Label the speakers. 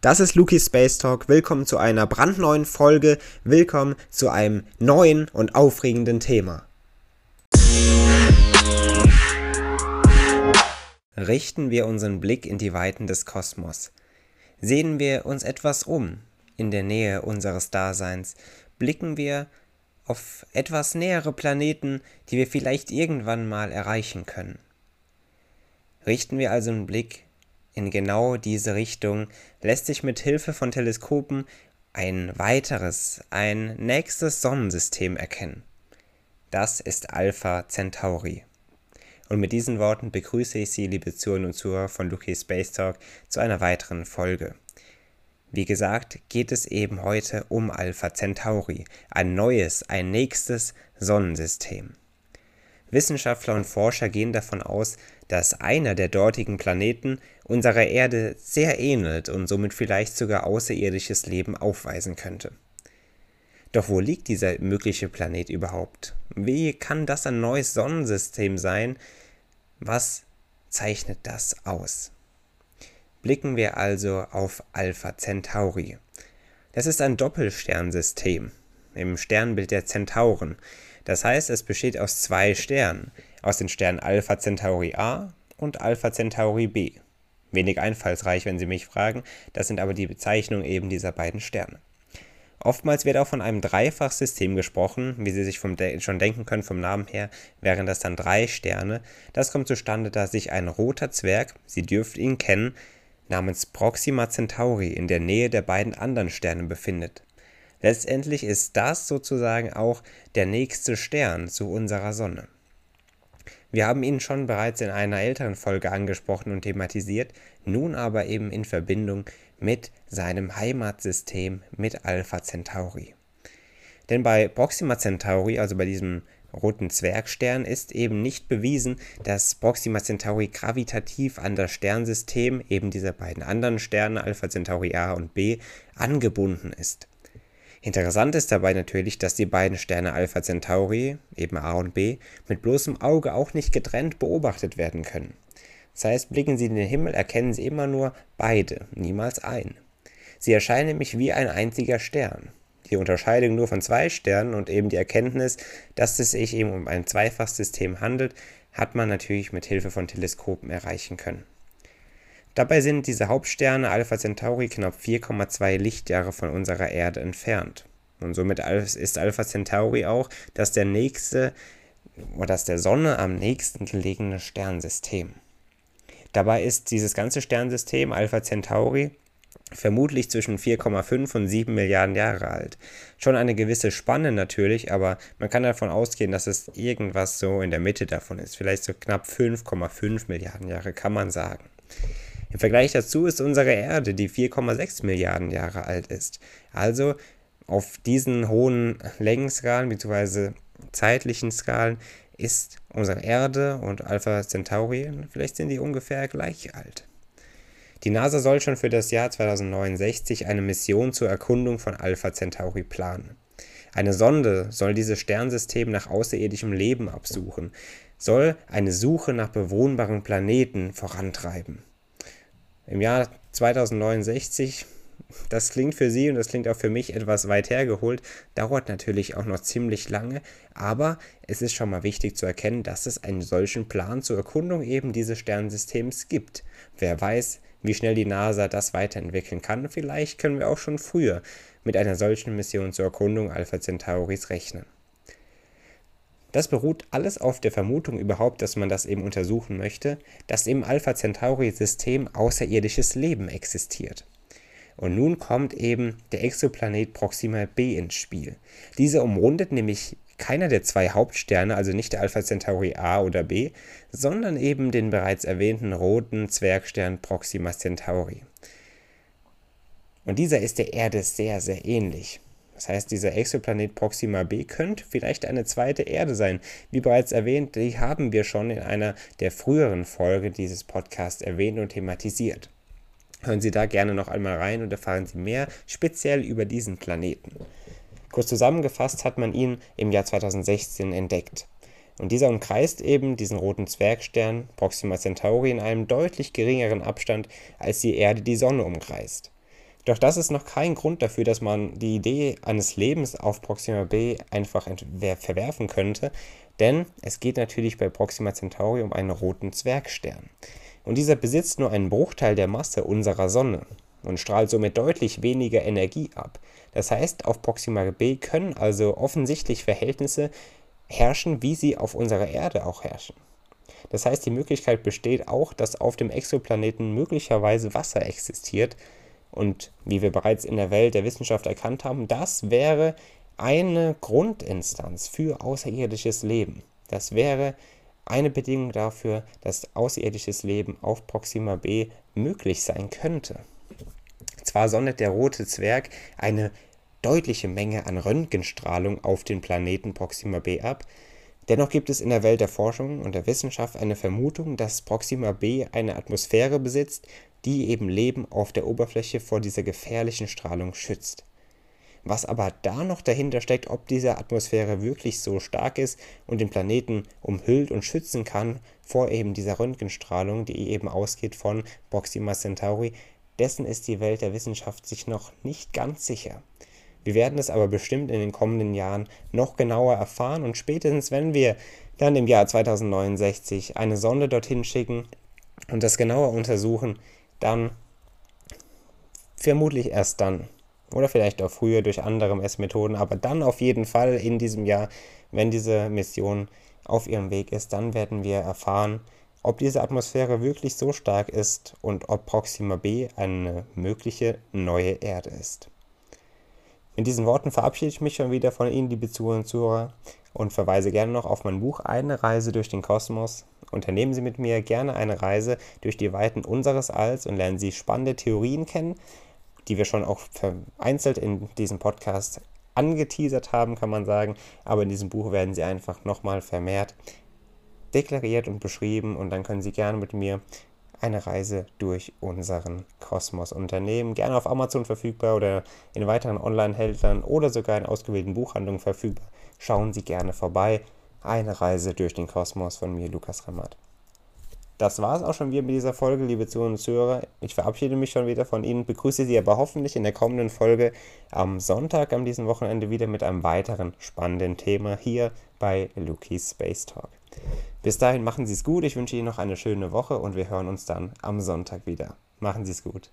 Speaker 1: Das ist Luki Space Talk. Willkommen zu einer brandneuen Folge. Willkommen zu einem neuen und aufregenden Thema. Richten wir unseren Blick in die Weiten des Kosmos. Sehen wir uns etwas um in der Nähe unseres Daseins. Blicken wir auf etwas nähere Planeten, die wir vielleicht irgendwann mal erreichen können. Richten wir also einen Blick in genau diese Richtung lässt sich mit Hilfe von Teleskopen ein weiteres, ein nächstes Sonnensystem erkennen. Das ist Alpha Centauri. Und mit diesen Worten begrüße ich Sie, liebe Zuhörer und Zuhörer von Lucky Space Talk, zu einer weiteren Folge. Wie gesagt, geht es eben heute um Alpha Centauri, ein neues, ein nächstes Sonnensystem. Wissenschaftler und Forscher gehen davon aus, dass einer der dortigen Planeten unserer Erde sehr ähnelt und somit vielleicht sogar außerirdisches Leben aufweisen könnte. Doch wo liegt dieser mögliche Planet überhaupt? Wie kann das ein neues Sonnensystem sein? Was zeichnet das aus? Blicken wir also auf Alpha Centauri. Das ist ein Doppelsternsystem im Sternbild der Zentauren. Das heißt, es besteht aus zwei Sternen, aus den Sternen Alpha Centauri A und Alpha Centauri B. Wenig einfallsreich, wenn Sie mich fragen, das sind aber die Bezeichnungen eben dieser beiden Sterne. Oftmals wird auch von einem Dreifachsystem gesprochen, wie Sie sich De schon denken können vom Namen her, wären das dann drei Sterne. Das kommt zustande, da sich ein roter Zwerg, Sie dürft ihn kennen, namens Proxima Centauri in der Nähe der beiden anderen Sterne befindet. Letztendlich ist das sozusagen auch der nächste Stern zu unserer Sonne. Wir haben ihn schon bereits in einer älteren Folge angesprochen und thematisiert, nun aber eben in Verbindung mit seinem Heimatsystem mit Alpha Centauri. Denn bei Proxima Centauri, also bei diesem roten Zwergstern, ist eben nicht bewiesen, dass Proxima Centauri gravitativ an das Sternsystem, eben dieser beiden anderen Sterne, Alpha Centauri A und B, angebunden ist. Interessant ist dabei natürlich, dass die beiden Sterne Alpha Centauri, eben A und B, mit bloßem Auge auch nicht getrennt beobachtet werden können. Das heißt, blicken Sie in den Himmel, erkennen Sie immer nur beide, niemals ein. Sie erscheinen nämlich wie ein einziger Stern. Die Unterscheidung nur von zwei Sternen und eben die Erkenntnis, dass es sich eben um ein Zweifachsystem handelt, hat man natürlich mit Hilfe von Teleskopen erreichen können. Dabei sind diese Hauptsterne Alpha Centauri knapp 4,2 Lichtjahre von unserer Erde entfernt. Und somit ist Alpha Centauri auch das der nächste oder das der Sonne am nächsten gelegene Sternsystem. Dabei ist dieses ganze Sternsystem Alpha Centauri vermutlich zwischen 4,5 und 7 Milliarden Jahre alt. Schon eine gewisse Spanne natürlich, aber man kann davon ausgehen, dass es irgendwas so in der Mitte davon ist. Vielleicht so knapp 5,5 Milliarden Jahre kann man sagen. Im Vergleich dazu ist unsere Erde, die 4,6 Milliarden Jahre alt ist. Also auf diesen hohen Längenskalen bzw. zeitlichen Skalen ist unsere Erde und Alpha Centauri, vielleicht sind die ungefähr gleich alt. Die NASA soll schon für das Jahr 2069 eine Mission zur Erkundung von Alpha Centauri planen. Eine Sonde soll dieses Sternsystem nach außerirdischem Leben absuchen, soll eine Suche nach bewohnbaren Planeten vorantreiben im Jahr 2069, das klingt für Sie und das klingt auch für mich etwas weit hergeholt, dauert natürlich auch noch ziemlich lange, aber es ist schon mal wichtig zu erkennen, dass es einen solchen Plan zur Erkundung eben dieses Sternsystems gibt. Wer weiß, wie schnell die NASA das weiterentwickeln kann, vielleicht können wir auch schon früher mit einer solchen Mission zur Erkundung Alpha Centauris rechnen. Das beruht alles auf der Vermutung überhaupt, dass man das eben untersuchen möchte, dass im Alpha Centauri-System außerirdisches Leben existiert. Und nun kommt eben der Exoplanet Proxima b ins Spiel. Dieser umrundet nämlich keiner der zwei Hauptsterne, also nicht der Alpha Centauri A oder B, sondern eben den bereits erwähnten roten Zwergstern Proxima Centauri. Und dieser ist der Erde sehr, sehr ähnlich. Das heißt, dieser Exoplanet Proxima b könnte vielleicht eine zweite Erde sein. Wie bereits erwähnt, die haben wir schon in einer der früheren Folgen dieses Podcasts erwähnt und thematisiert. Hören Sie da gerne noch einmal rein und erfahren Sie mehr speziell über diesen Planeten. Kurz zusammengefasst hat man ihn im Jahr 2016 entdeckt. Und dieser umkreist eben diesen roten Zwergstern Proxima Centauri in einem deutlich geringeren Abstand als die Erde die Sonne umkreist. Doch das ist noch kein Grund dafür, dass man die Idee eines Lebens auf Proxima b einfach verwerfen könnte, denn es geht natürlich bei Proxima Centauri um einen roten Zwergstern. Und dieser besitzt nur einen Bruchteil der Masse unserer Sonne und strahlt somit deutlich weniger Energie ab. Das heißt, auf Proxima b können also offensichtlich Verhältnisse herrschen, wie sie auf unserer Erde auch herrschen. Das heißt, die Möglichkeit besteht auch, dass auf dem Exoplaneten möglicherweise Wasser existiert. Und wie wir bereits in der Welt der Wissenschaft erkannt haben, das wäre eine Grundinstanz für außerirdisches Leben. Das wäre eine Bedingung dafür, dass außerirdisches Leben auf Proxima b möglich sein könnte. Zwar sondet der rote Zwerg eine deutliche Menge an Röntgenstrahlung auf den Planeten Proxima b ab, dennoch gibt es in der Welt der Forschung und der Wissenschaft eine Vermutung, dass Proxima b eine Atmosphäre besitzt, die eben Leben auf der Oberfläche vor dieser gefährlichen Strahlung schützt. Was aber da noch dahinter steckt, ob diese Atmosphäre wirklich so stark ist und den Planeten umhüllt und schützen kann vor eben dieser Röntgenstrahlung, die eben ausgeht von Proxima Centauri, dessen ist die Welt der Wissenschaft sich noch nicht ganz sicher. Wir werden es aber bestimmt in den kommenden Jahren noch genauer erfahren und spätestens, wenn wir dann im Jahr 2069 eine Sonde dorthin schicken und das genauer untersuchen, dann vermutlich erst dann oder vielleicht auch früher durch andere Messmethoden, aber dann auf jeden Fall in diesem Jahr, wenn diese Mission auf ihrem Weg ist, dann werden wir erfahren, ob diese Atmosphäre wirklich so stark ist und ob Proxima b eine mögliche neue Erde ist. Mit diesen Worten verabschiede ich mich schon wieder von Ihnen, liebe Zuhörer und Zuhörer, und verweise gerne noch auf mein Buch Eine Reise durch den Kosmos. Unternehmen Sie mit mir gerne eine Reise durch die Weiten unseres Alls und lernen Sie spannende Theorien kennen, die wir schon auch vereinzelt in diesem Podcast angeteasert haben, kann man sagen. Aber in diesem Buch werden Sie einfach nochmal vermehrt deklariert und beschrieben und dann können Sie gerne mit mir eine Reise durch unseren Kosmos unternehmen. Gerne auf Amazon verfügbar oder in weiteren Online-Händlern oder sogar in ausgewählten Buchhandlungen verfügbar. Schauen Sie gerne vorbei. Eine Reise durch den Kosmos von mir, Lukas Ramat. Das war es auch schon wieder mit dieser Folge, liebe Zuhörer und Zuhörer. Ich verabschiede mich schon wieder von Ihnen, begrüße Sie aber hoffentlich in der kommenden Folge am Sonntag an diesem Wochenende wieder mit einem weiteren spannenden Thema hier bei Lukis Space Talk. Bis dahin machen Sie es gut. Ich wünsche Ihnen noch eine schöne Woche und wir hören uns dann am Sonntag wieder. Machen Sie es gut.